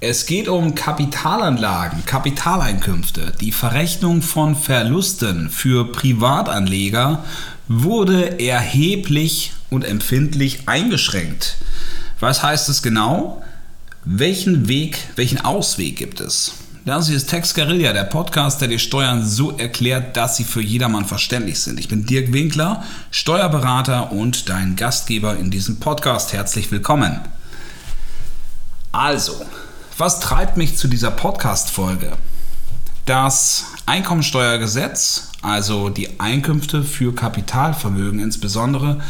Es geht um Kapitalanlagen, Kapitaleinkünfte. Die Verrechnung von Verlusten für Privatanleger wurde erheblich und empfindlich eingeschränkt. Was heißt es genau? Welchen Weg, welchen Ausweg gibt es? Das hier ist Tex Guerilla, der Podcast, der die Steuern so erklärt, dass sie für jedermann verständlich sind. Ich bin Dirk Winkler, Steuerberater und dein Gastgeber in diesem Podcast. Herzlich willkommen. Also, was treibt mich zu dieser Podcast-Folge? Das Einkommensteuergesetz, also die Einkünfte für Kapitalvermögen insbesondere,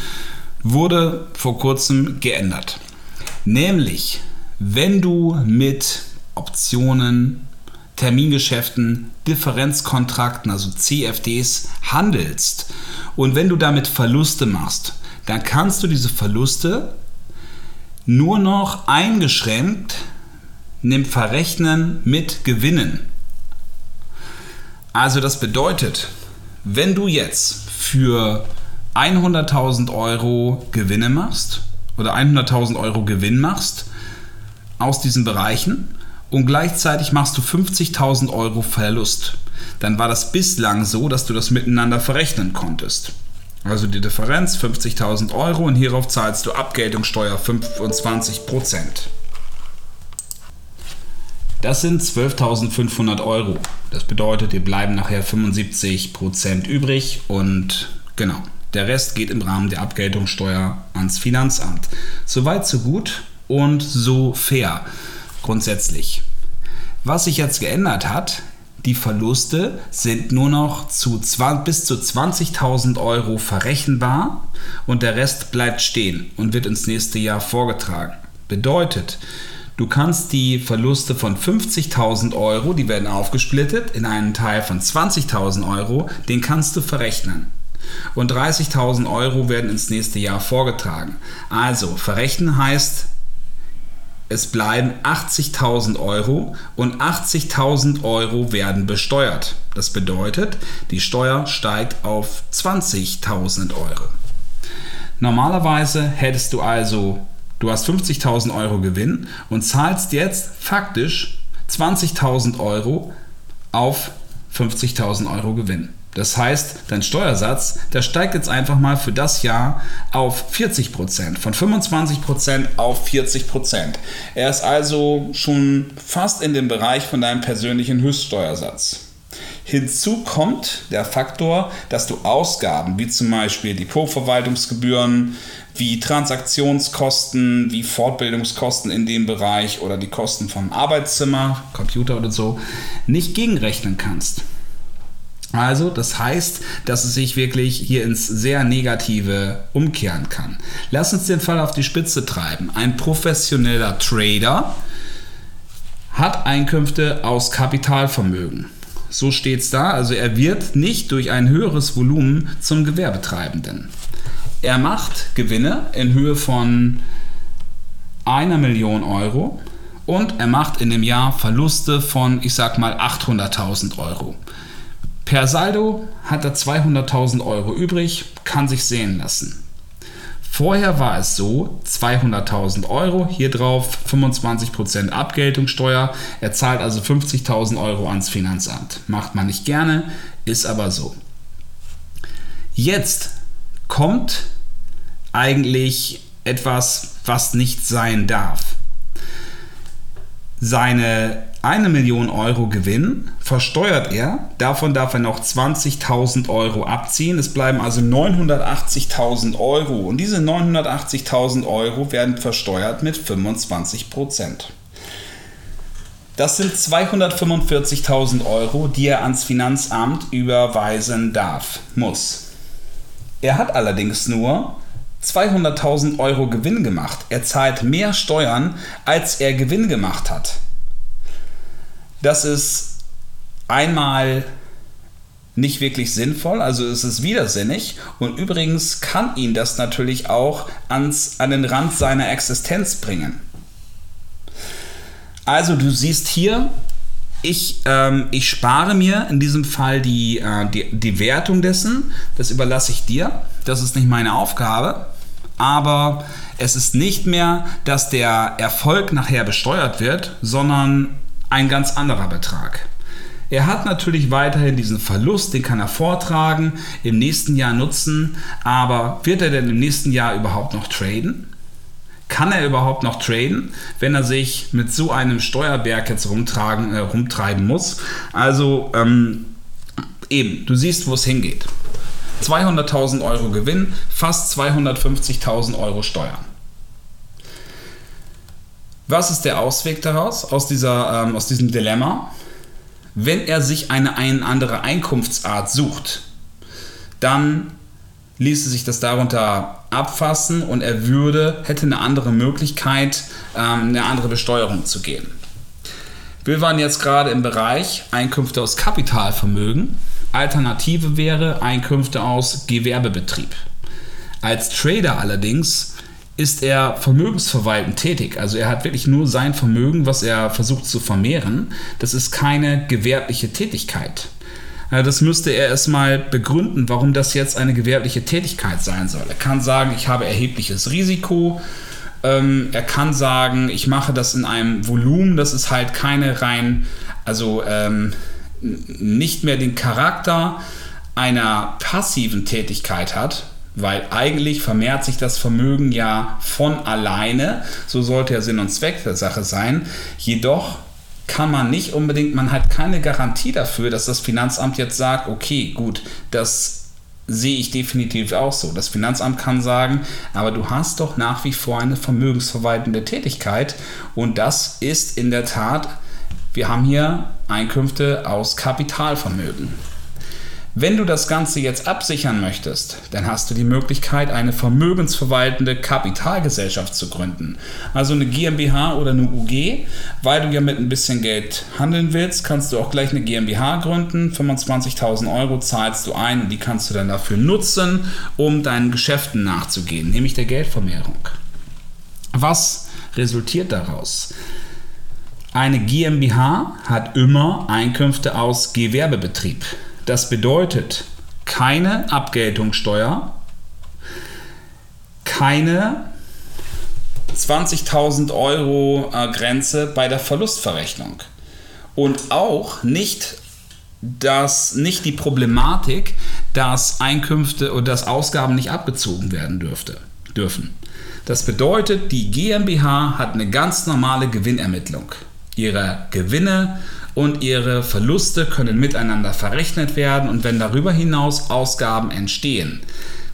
wurde vor kurzem geändert. Nämlich, wenn du mit Optionen, Termingeschäften, Differenzkontrakten, also CFDs, handelst und wenn du damit Verluste machst, dann kannst du diese Verluste nur noch eingeschränkt nimmt Verrechnen mit Gewinnen. Also das bedeutet, wenn du jetzt für 100.000 Euro Gewinne machst oder 100.000 Euro Gewinn machst aus diesen Bereichen und gleichzeitig machst du 50.000 Euro Verlust, dann war das bislang so, dass du das miteinander verrechnen konntest. Also die Differenz 50.000 Euro und hierauf zahlst du Abgeltungssteuer 25 Prozent. Das sind 12.500 Euro. Das bedeutet, dir bleiben nachher 75% übrig und genau, der Rest geht im Rahmen der Abgeltungssteuer ans Finanzamt. Soweit, so gut und so fair grundsätzlich. Was sich jetzt geändert hat, die Verluste sind nur noch zu 20, bis zu 20.000 Euro verrechenbar und der Rest bleibt stehen und wird ins nächste Jahr vorgetragen. Bedeutet, Du kannst die Verluste von 50.000 Euro, die werden aufgesplittet in einen Teil von 20.000 Euro, den kannst du verrechnen. Und 30.000 Euro werden ins nächste Jahr vorgetragen. Also, verrechnen heißt, es bleiben 80.000 Euro und 80.000 Euro werden besteuert. Das bedeutet, die Steuer steigt auf 20.000 Euro. Normalerweise hättest du also Du hast 50.000 Euro Gewinn und zahlst jetzt faktisch 20.000 Euro auf 50.000 Euro Gewinn. Das heißt, dein Steuersatz, der steigt jetzt einfach mal für das Jahr auf 40 Prozent, von 25 Prozent auf 40 Prozent. Er ist also schon fast in dem Bereich von deinem persönlichen Höchststeuersatz. Hinzu kommt der Faktor, dass du Ausgaben wie zum Beispiel Depotverwaltungsgebühren, wie Transaktionskosten, wie Fortbildungskosten in dem Bereich oder die Kosten vom Arbeitszimmer, Computer oder so, nicht gegenrechnen kannst. Also, das heißt, dass es sich wirklich hier ins sehr Negative umkehren kann. Lass uns den Fall auf die Spitze treiben. Ein professioneller Trader hat Einkünfte aus Kapitalvermögen. So steht es da. Also er wird nicht durch ein höheres Volumen zum Gewerbetreibenden. Er macht Gewinne in Höhe von einer Million Euro und er macht in dem Jahr Verluste von, ich sag mal, 800.000 Euro. Per Saldo hat er 200.000 Euro übrig, kann sich sehen lassen. Vorher war es so, 200.000 Euro, hier drauf 25% Abgeltungssteuer, er zahlt also 50.000 Euro ans Finanzamt. Macht man nicht gerne, ist aber so. Jetzt kommt eigentlich etwas, was nicht sein darf. Seine eine Million Euro Gewinn versteuert er. Davon darf er noch 20.000 Euro abziehen. Es bleiben also 980.000 Euro. Und diese 980.000 Euro werden versteuert mit 25 Prozent. Das sind 245.000 Euro, die er ans Finanzamt überweisen darf, muss. Er hat allerdings nur 200.000 Euro Gewinn gemacht. Er zahlt mehr Steuern, als er Gewinn gemacht hat. Das ist einmal nicht wirklich sinnvoll, also es ist widersinnig. Und übrigens kann ihn das natürlich auch ans, an den Rand seiner Existenz bringen. Also du siehst hier, ich, ähm, ich spare mir in diesem Fall die, äh, die, die Wertung dessen, das überlasse ich dir, das ist nicht meine Aufgabe, aber es ist nicht mehr, dass der Erfolg nachher besteuert wird, sondern ein ganz anderer Betrag. Er hat natürlich weiterhin diesen Verlust, den kann er vortragen, im nächsten Jahr nutzen, aber wird er denn im nächsten Jahr überhaupt noch traden? Kann er überhaupt noch traden, wenn er sich mit so einem Steuerberg jetzt rumtragen, äh, rumtreiben muss? Also ähm, eben, du siehst, wo es hingeht. 200.000 Euro Gewinn, fast 250.000 Euro Steuern. Was ist der Ausweg daraus, aus, dieser, ähm, aus diesem Dilemma? Wenn er sich eine, eine andere Einkunftsart sucht, dann ließe sich das darunter abfassen und er würde, hätte eine andere Möglichkeit, ähm, eine andere Besteuerung zu gehen. Wir waren jetzt gerade im Bereich Einkünfte aus Kapitalvermögen. Alternative wäre Einkünfte aus Gewerbebetrieb. Als Trader allerdings ist er vermögensverwaltend tätig. Also er hat wirklich nur sein Vermögen, was er versucht zu vermehren. Das ist keine gewerbliche Tätigkeit. Das müsste er erstmal begründen, warum das jetzt eine gewerbliche Tätigkeit sein soll. Er kann sagen, ich habe erhebliches Risiko. Ähm, er kann sagen, ich mache das in einem Volumen, das ist halt keine rein, also ähm, nicht mehr den Charakter einer passiven Tätigkeit hat, weil eigentlich vermehrt sich das Vermögen ja von alleine, so sollte ja Sinn und Zweck der Sache sein. Jedoch kann man nicht unbedingt, man hat keine Garantie dafür, dass das Finanzamt jetzt sagt, okay, gut, das sehe ich definitiv auch so. Das Finanzamt kann sagen, aber du hast doch nach wie vor eine vermögensverwaltende Tätigkeit und das ist in der Tat, wir haben hier Einkünfte aus Kapitalvermögen. Wenn du das Ganze jetzt absichern möchtest, dann hast du die Möglichkeit, eine vermögensverwaltende Kapitalgesellschaft zu gründen. Also eine GmbH oder eine UG. Weil du ja mit ein bisschen Geld handeln willst, kannst du auch gleich eine GmbH gründen. 25.000 Euro zahlst du ein und die kannst du dann dafür nutzen, um deinen Geschäften nachzugehen, nämlich der Geldvermehrung. Was resultiert daraus? Eine GmbH hat immer Einkünfte aus Gewerbebetrieb. Das bedeutet keine Abgeltungssteuer, keine 20.000 Euro äh, Grenze bei der Verlustverrechnung und auch nicht dass nicht die Problematik, dass Einkünfte oder dass Ausgaben nicht abgezogen werden dürfte, dürfen. Das bedeutet, die GmbH hat eine ganz normale Gewinnermittlung. Ihre Gewinne und ihre Verluste können miteinander verrechnet werden und wenn darüber hinaus Ausgaben entstehen,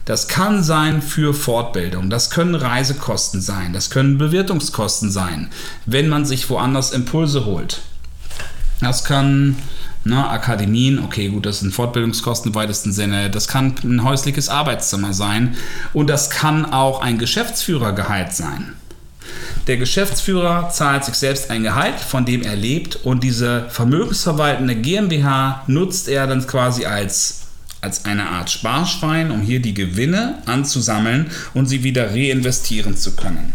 das kann sein für Fortbildung, das können Reisekosten sein, das können Bewirtungskosten sein, wenn man sich woanders Impulse holt. Das kann ne, Akademien, okay, gut, das sind Fortbildungskosten im weitesten Sinne, das kann ein häusliches Arbeitszimmer sein und das kann auch ein Geschäftsführergehalt sein. Der Geschäftsführer zahlt sich selbst ein Gehalt, von dem er lebt und diese vermögensverwaltende GmbH nutzt er dann quasi als als eine Art Sparschwein, um hier die Gewinne anzusammeln und sie wieder reinvestieren zu können.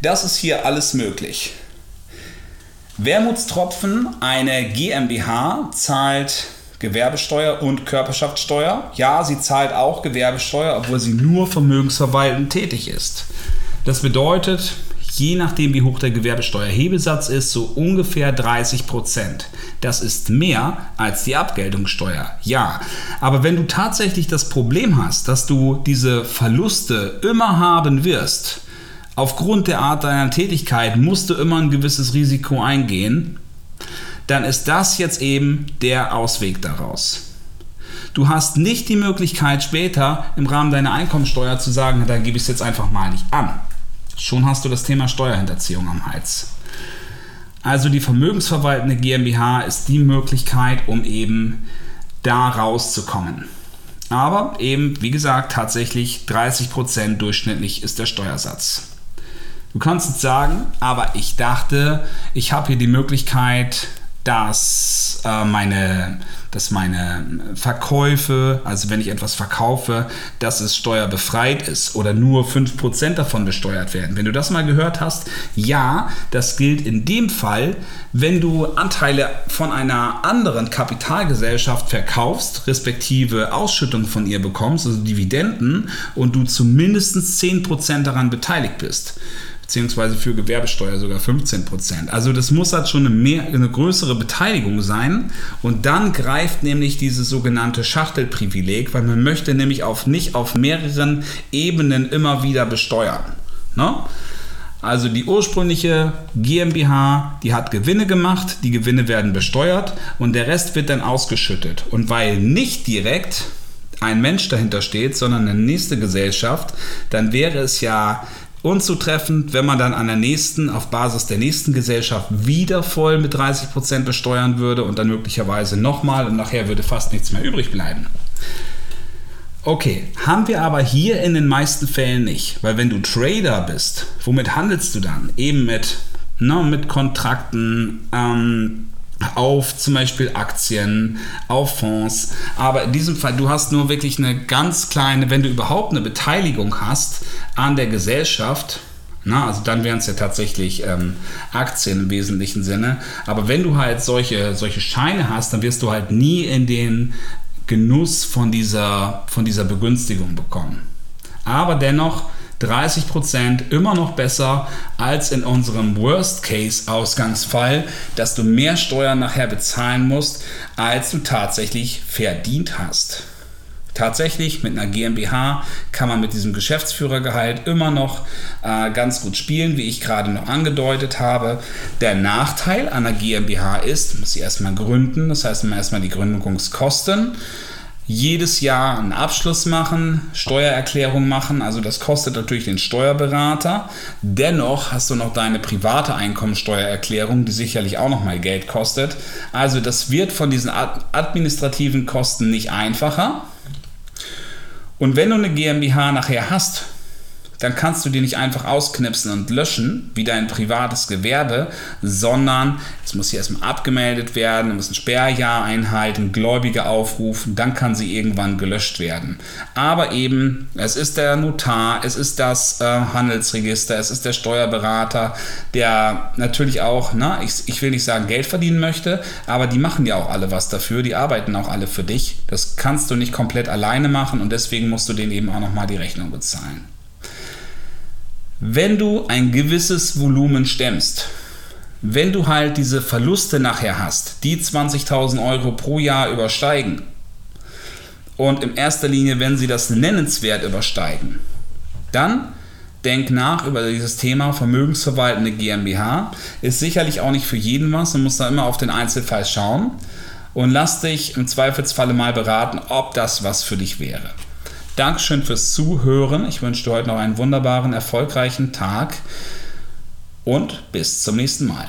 Das ist hier alles möglich. Wermutstropfen, eine GmbH zahlt Gewerbesteuer und Körperschaftssteuer. Ja, sie zahlt auch Gewerbesteuer, obwohl sie nur vermögensverwaltend tätig ist. Das bedeutet, je nachdem wie hoch der Gewerbesteuerhebesatz ist, so ungefähr 30 Prozent. Das ist mehr als die Abgeltungssteuer, ja. Aber wenn du tatsächlich das Problem hast, dass du diese Verluste immer haben wirst, aufgrund der Art deiner Tätigkeit musst du immer ein gewisses Risiko eingehen, dann ist das jetzt eben der Ausweg daraus. Du hast nicht die Möglichkeit später im Rahmen deiner Einkommensteuer zu sagen, da gebe ich es jetzt einfach mal nicht an. Schon hast du das Thema Steuerhinterziehung am Hals. Also die vermögensverwaltende GmbH ist die Möglichkeit, um eben da rauszukommen. Aber eben, wie gesagt, tatsächlich 30% durchschnittlich ist der Steuersatz. Du kannst jetzt sagen, aber ich dachte, ich habe hier die Möglichkeit, dass äh, meine dass meine Verkäufe, also wenn ich etwas verkaufe, dass es steuerbefreit ist oder nur 5% davon besteuert werden. Wenn du das mal gehört hast, ja, das gilt in dem Fall, wenn du Anteile von einer anderen Kapitalgesellschaft verkaufst, respektive Ausschüttung von ihr bekommst, also Dividenden, und du zumindest 10% daran beteiligt bist beziehungsweise für Gewerbesteuer sogar 15 Prozent. Also das muss halt schon eine, mehr, eine größere Beteiligung sein und dann greift nämlich dieses sogenannte Schachtelprivileg, weil man möchte nämlich auf, nicht auf mehreren Ebenen immer wieder besteuern. Ne? Also die ursprüngliche GmbH, die hat Gewinne gemacht, die Gewinne werden besteuert und der Rest wird dann ausgeschüttet. Und weil nicht direkt ein Mensch dahinter steht, sondern eine nächste Gesellschaft, dann wäre es ja unzutreffend, wenn man dann an der nächsten, auf Basis der nächsten Gesellschaft wieder voll mit 30% besteuern würde und dann möglicherweise nochmal und nachher würde fast nichts mehr übrig bleiben. Okay, haben wir aber hier in den meisten Fällen nicht, weil wenn du Trader bist, womit handelst du dann? Eben mit, ne, mit Kontrakten, ähm, auf zum Beispiel Aktien, auf Fonds. Aber in diesem Fall, du hast nur wirklich eine ganz kleine, wenn du überhaupt eine Beteiligung hast an der Gesellschaft, na, also dann wären es ja tatsächlich ähm, Aktien im wesentlichen Sinne. Aber wenn du halt solche, solche Scheine hast, dann wirst du halt nie in den Genuss von dieser, von dieser Begünstigung bekommen. Aber dennoch 30% immer noch besser als in unserem Worst-Case-Ausgangsfall, dass du mehr Steuern nachher bezahlen musst, als du tatsächlich verdient hast. Tatsächlich mit einer GmbH kann man mit diesem Geschäftsführergehalt immer noch äh, ganz gut spielen, wie ich gerade noch angedeutet habe. Der Nachteil einer GmbH ist, muss sie erstmal gründen, das heißt erstmal die Gründungskosten jedes Jahr einen Abschluss machen, Steuererklärung machen. Also das kostet natürlich den Steuerberater. Dennoch hast du noch deine private Einkommensteuererklärung, die sicherlich auch noch mal Geld kostet. Also das wird von diesen administrativen Kosten nicht einfacher. Und wenn du eine GmbH nachher hast, dann kannst du die nicht einfach ausknipsen und löschen, wie dein privates Gewerbe, sondern es muss hier erstmal abgemeldet werden, du musst ein Sperrjahr einhalten, Gläubige aufrufen, dann kann sie irgendwann gelöscht werden. Aber eben, es ist der Notar, es ist das äh, Handelsregister, es ist der Steuerberater, der natürlich auch, na, ich, ich will nicht sagen Geld verdienen möchte, aber die machen ja auch alle was dafür, die arbeiten auch alle für dich. Das kannst du nicht komplett alleine machen und deswegen musst du denen eben auch nochmal die Rechnung bezahlen. Wenn du ein gewisses Volumen stemmst, wenn du halt diese Verluste nachher hast, die 20.000 Euro pro Jahr übersteigen, und in erster Linie, wenn sie das nennenswert übersteigen, dann denk nach über dieses Thema vermögensverwaltende GmbH. Ist sicherlich auch nicht für jeden was, du musst da immer auf den Einzelfall schauen und lass dich im Zweifelsfalle mal beraten, ob das was für dich wäre. Dankeschön fürs Zuhören. Ich wünsche dir heute noch einen wunderbaren, erfolgreichen Tag und bis zum nächsten Mal.